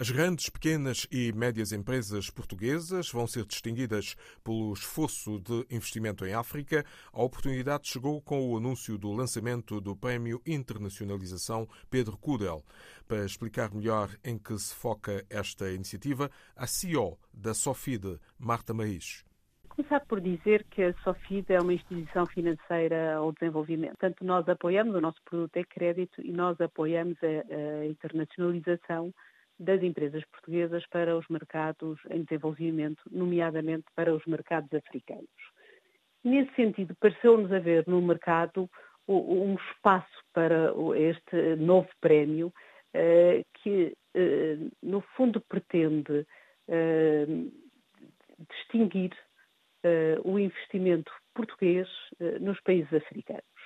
As grandes, pequenas e médias empresas portuguesas vão ser distinguidas pelo esforço de investimento em África. A oportunidade chegou com o anúncio do lançamento do Prémio Internacionalização Pedro Cudel. Para explicar melhor em que se foca esta iniciativa, a CEO da Sofide, Marta Maís. Começar por dizer que a Sofide é uma instituição financeira ao desenvolvimento. Portanto, nós apoiamos, o nosso produto é crédito e nós apoiamos a, a internacionalização das empresas portuguesas para os mercados em desenvolvimento, nomeadamente para os mercados africanos. Nesse sentido, pareceu-nos haver no mercado um espaço para este novo prémio eh, que, eh, no fundo, pretende eh, distinguir o investimento português nos países africanos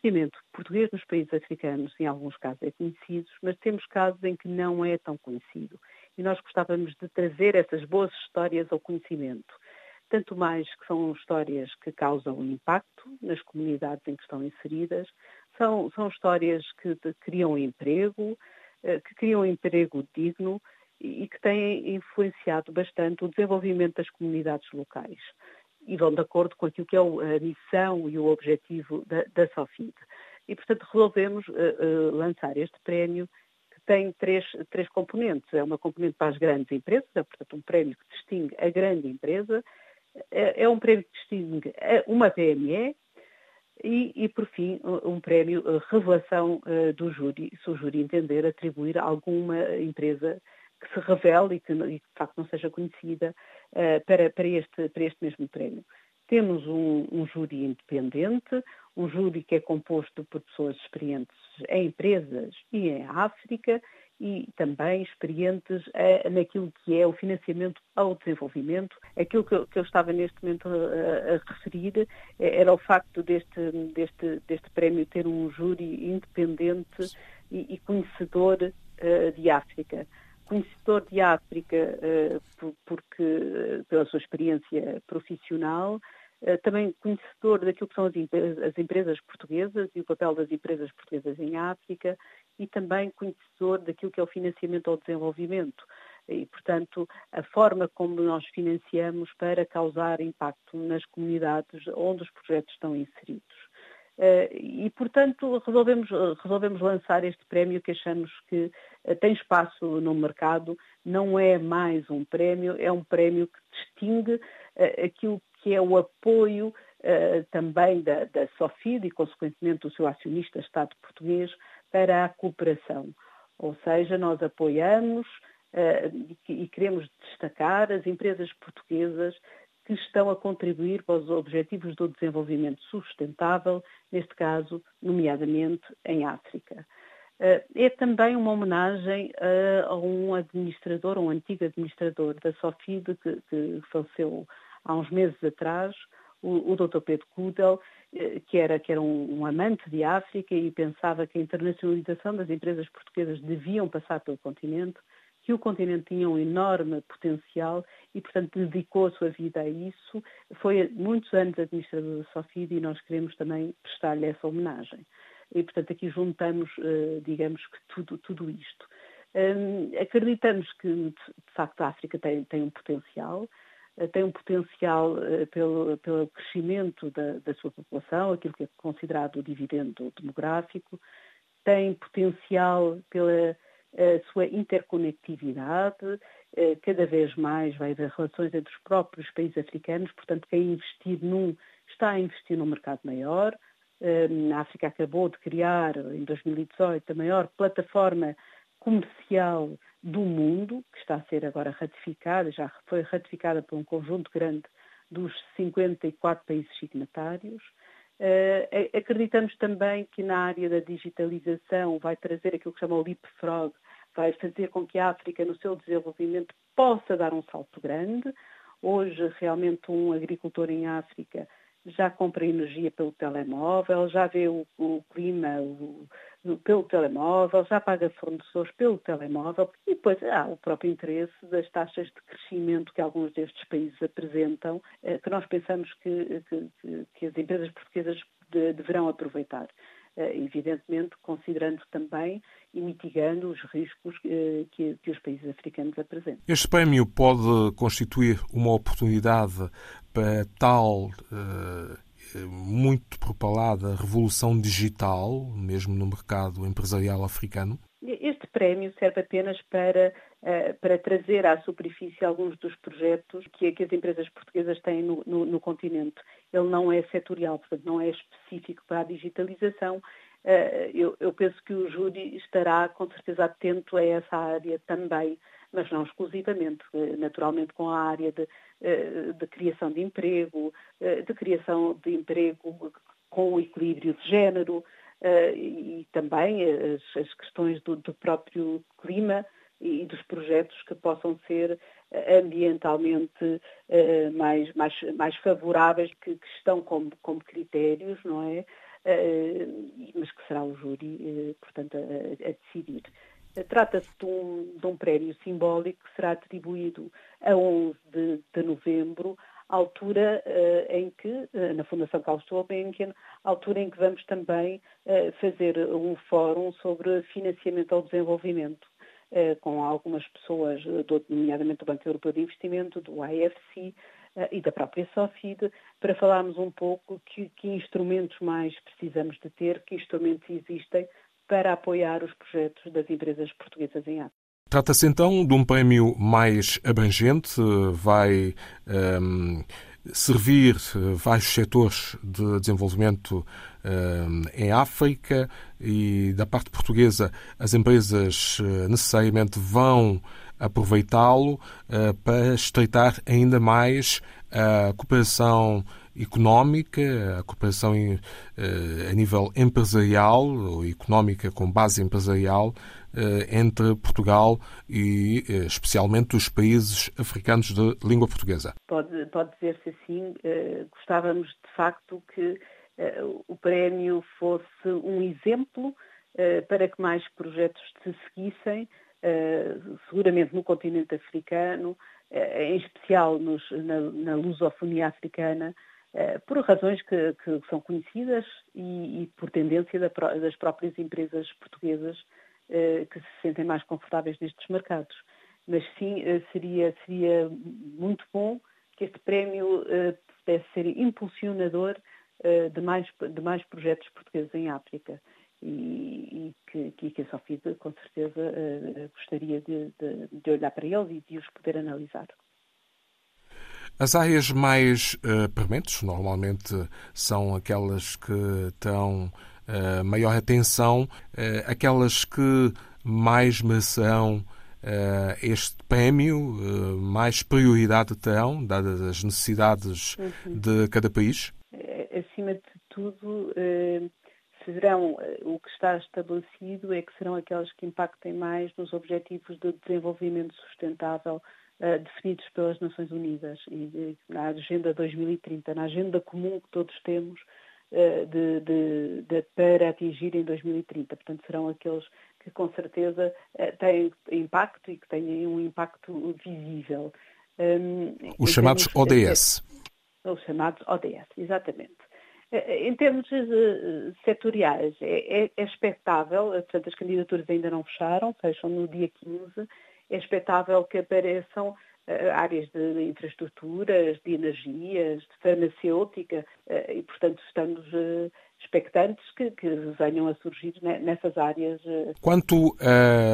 investimento português nos países africanos, em alguns casos, é conhecido, mas temos casos em que não é tão conhecido. E nós gostávamos de trazer essas boas histórias ao conhecimento. Tanto mais que são histórias que causam impacto nas comunidades em que estão inseridas, são, são histórias que criam emprego, eh, que criam emprego digno e que têm influenciado bastante o desenvolvimento das comunidades locais e vão de acordo com aquilo que é a missão e o objetivo da, da SOFID. E, portanto, resolvemos uh, uh, lançar este prémio que tem três, três componentes. É uma componente para as grandes empresas, é, portanto, um prémio que distingue a grande empresa, é, é um prémio que distingue uma PME e, e por fim, um prémio uh, revelação do júri, se o júri entender atribuir alguma empresa que se revele e que, e de facto não seja conhecida uh, para, para, este, para este mesmo prémio. Temos um, um, júri independente, um júri que é composto por pessoas experientes em empresas e em África e também experientes uh, naquilo que é o financiamento ao desenvolvimento. Aquilo que eu, que eu estava neste momento a, a, referir eh, era o facto deste, deste, deste prémio ter um júri independente e, e conhecedor uh, de África conhecedor de África eh, porque pela sua experiência profissional, eh, também conhecedor daquilo que são as empresas portuguesas e o papel das empresas portuguesas em África e também conhecedor daquilo que é o financiamento ao desenvolvimento e, portanto, a forma como nós financiamos para causar impacto nas comunidades onde os projetos estão inseridos. Eh, e, portanto, resolvemos, resolvemos lançar este prémio que achamos que eh, tem espaço no mercado. Não é mais um prémio, é um prémio que distingue eh, aquilo que é o apoio também da, da SOFID e, consequentemente, do seu acionista Estado português para a cooperação. Ou seja, nós apoiamos e queremos destacar as empresas portuguesas que estão a contribuir para os objetivos do desenvolvimento sustentável, neste caso, nomeadamente em África. Eh, é também uma homenagem eh, a um administrador, um antigo administrador da SOFID, que, que faleceu há uns meses atrás, o, o Dr. Pedro Kudel, eh, que era, que era um, um, amante de África e pensava que a internacionalização das empresas portuguesas deviam passar pelo continente que o continente tinha um enorme potencial e, portanto, dedicou a sua vida a isso. Foi muitos anos administrador da Sofid e nós queremos também prestar-lhe essa homenagem. E, portanto, aqui juntamos, eh, digamos que tudo, tudo isto. Hum, acreditamos que, de facto, a África tem, tem um potencial, eh, tem um potencial eh, pelo, pelo crescimento da, da, sua população, aquilo que é considerado o dividendo demográfico, tem potencial pela a sua interconectividade, eh, cada vez mais vai haver relações entre os próprios países africanos, portanto, quem investir num está a investir num mercado maior. Eh, a África acabou de criar, em 2018, a maior plataforma comercial do mundo, que está a ser agora ratificada, já foi ratificada por um conjunto grande dos 54 países signatários. Uh, acreditamos também que na área da digitalização vai trazer aquilo que chama o leapfrog, vai fazer com que a África, no seu desenvolvimento, possa dar um salto grande. Hoje, realmente, um agricultor em África já compra energia pelo telemóvel, já vê o, o clima o, pelo telemóvel, já paga fornecedores pelo telemóvel e depois há o próprio interesse das taxas de crescimento que alguns destes países apresentam, eh, que nós pensamos que, que, que as empresas portuguesas de, deverão aproveitar. Eh, evidentemente considerando também e mitigando os riscos eh, que, que, os países africanos apresentam. Este prémio pode constituir uma oportunidade para tal eh, muito propalada revolução digital, mesmo no mercado empresarial africano? Este prémio serve apenas para, para trazer à superfície alguns dos projetos que, que as empresas portuguesas têm no, no, no continente ele não é setorial, portanto, não é específico para a digitalização. Eh, eu, eu, penso que o júri estará com certeza atento a essa área também, mas não exclusivamente, eh, naturalmente com a área de, eh, de criação de emprego, de criação de emprego com o equilíbrio de género e também as, as questões do, do próprio clima e dos projetos que possam ser ambientalmente mais, mais, mais favoráveis, que, que estão como, como critérios, não é? Mas que será o júri, portanto, a, a decidir. Trata-se de um, de um prémio simbólico que será atribuído a 11 de, de novembro, altura uh, em que, uh, na Fundação Carlos Gulbenkian, altura em que vamos também uh, fazer um fórum sobre financiamento ao desenvolvimento. Com algumas pessoas, eh, nomeadamente do Banco Europeu de Investimento, do IFC e da própria SOFID, para falarmos um pouco que, que instrumentos mais precisamos de ter, que instrumentos existem para apoiar os projetos das empresas portuguesas em África. Trata-se então de um prémio mais abrangente, vai um, ehm, servir vários setores de desenvolvimento eh, em África e da parte portuguesa as empresas eh, necessariamente vão aproveitá-lo eh, para estreitar ainda mais a cooperação económica, a cooperação a nível empresarial ou económica com base empresarial entre Portugal e especialmente os países africanos de língua portuguesa. Pode, pode dizer-se assim, gostávamos de facto que eh, o prémio fosse um exemplo eh, para que mais projetos se seguissem, eh, seguramente no continente africano, em especial nos, na, na lusofonia africana, por razões que, que são conhecidas e, e por tendência da, das próprias empresas portuguesas que se sentem mais confortáveis nestes mercados. Mas sim, seria, seria muito bom que este prémio pudesse ser impulsionador eh, de mais, de mais projetos portugueses em África e, e que, que, a Sofia com certeza gostaria de, de, de, olhar para eles e de os poder analisar. As áreas mais uh, prementes normalmente são aquelas que dão uh, maior atenção, uh, aquelas que mais merecerão este prémio, mais prioridade terão, dadas as necessidades uhum. de cada país? acima de tudo, eh, serão, eh, o que está estabelecido é que serão aquelas que impactem mais nos objetivos de desenvolvimento sustentável eh, definidos pelas Nações Unidas e na Agenda 2030, na agenda comum que todos temos de, de, de, para atingir em 2030. Portanto, serão aqueles que com certeza têm impacto e que têm um impacto visível. Hum, os chamados ODS. Os chamados ODS, exatamente. Eh, em termos setoriais, é, é, é, expectável, portanto, as candidaturas ainda não fecharam, fecham no dia 15, é expectável que apareçam uh, áreas de infraestruturas, de energias, de farmacêutica, uh, e, portanto, estamos expectantes que, que, venham a surgir nessas áreas. Quanto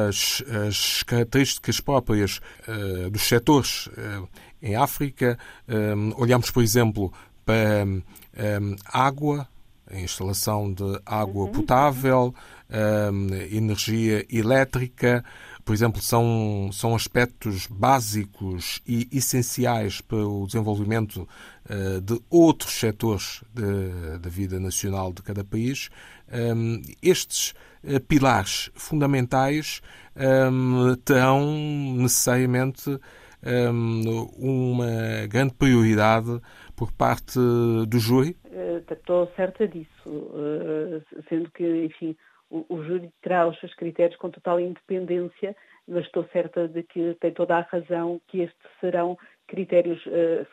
às, às características próprias dos setores em África, olhamos, por exemplo, para um, água, a instalação de água uhum. potável, um, energia elétrica, por exemplo, são, são aspectos básicos e essenciais para o desenvolvimento uh, de outros setores da vida nacional de cada país. Um, estes uh, pilares fundamentais um, terão necessariamente hum, uma grande prioridade por parte do júri? Estou certa disso, sendo que, enfim, o, júri terá os seus critérios com total independência, mas estou certa de que tem toda a razão que estes serão critérios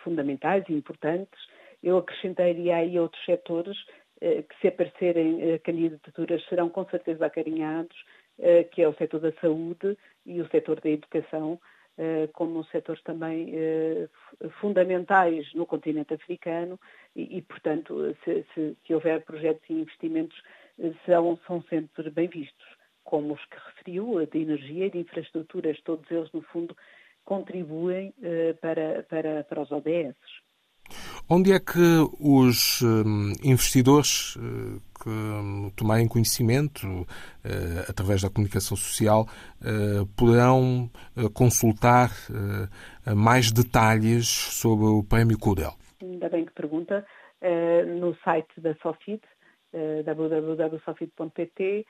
fundamentais e importantes. Eu acrescentaria aí outros setores que, se aparecerem candidaturas, serão com certeza acarinhados, que é o setor da saúde e o setor da educação, como setores também fundamentais no continente africano e, e portanto, se, se, se, houver projetos e investimentos, são, são sempre bem vistos, como os que referiu, de energia e de infraestruturas, todos eles, no fundo, contribuem para, para, para os ODS. Onde é que os hum, investidores eh, que hum, tomarem conhecimento eh, através da comunicação social eh, poderão consultar mais detalhes sobre o Prémio CUDEL? Ainda bem que pergunta. No site da Sofid, www.sofid.pt,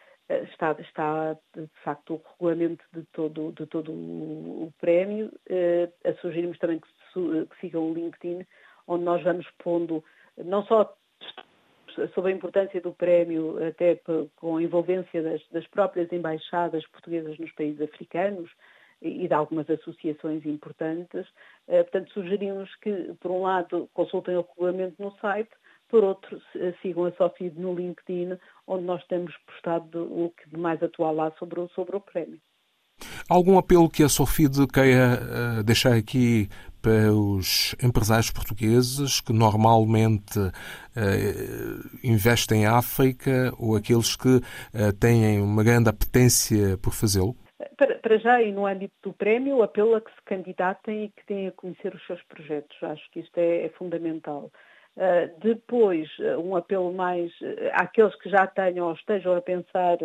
está, está de facto o regulamento de todo, de todo o, prémio. A sugerimos também que, que sigam o LinkedIn onde nós vamos pondo não só sobre a importância do prémio, até com a envolvência das, das próprias embaixadas portuguesas nos países africanos e de algumas associações importantes. Eh, portanto, sugerimos que, por um lado, consultem o regulamento no site, por outro, sigam a Sofid no LinkedIn, onde nós temos postado o que de mais atual lá sobre o, sobre o prémio. Algum apelo que a Sofid queira uh, deixar aqui para os empresários portugueses que normalmente uh, investem em África ou aqueles que uh, têm uma grande apetência por fazê-lo? Para, para, já, e no âmbito do prémio, o apelo a que se candidatem e que deem a conhecer os seus projetos. Acho que isto é, é fundamental. Uh, depois, um apelo mais àqueles que já tenham ou estejam a pensar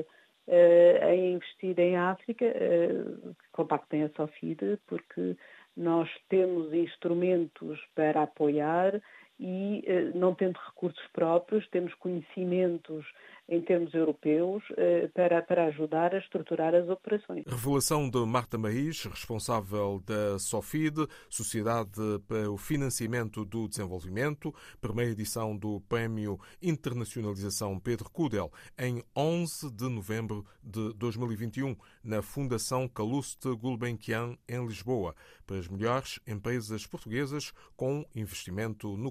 em investir em África, que contactem a Sofide, porque nós temos instrumentos para apoiar e, eh, não tendo recursos próprios, temos conhecimentos em termos europeus eh, para, para ajudar a estruturar as operações. Revelação de Marta Maís, responsável da SOFID, Sociedade para o Financiamento do Desenvolvimento, primeira edição do Prémio Internacionalização Pedro Cudel, em 11 de novembro de 2021, na Fundação Calouste Gulbenkian, em Lisboa, para as melhores empresas portuguesas com investimento no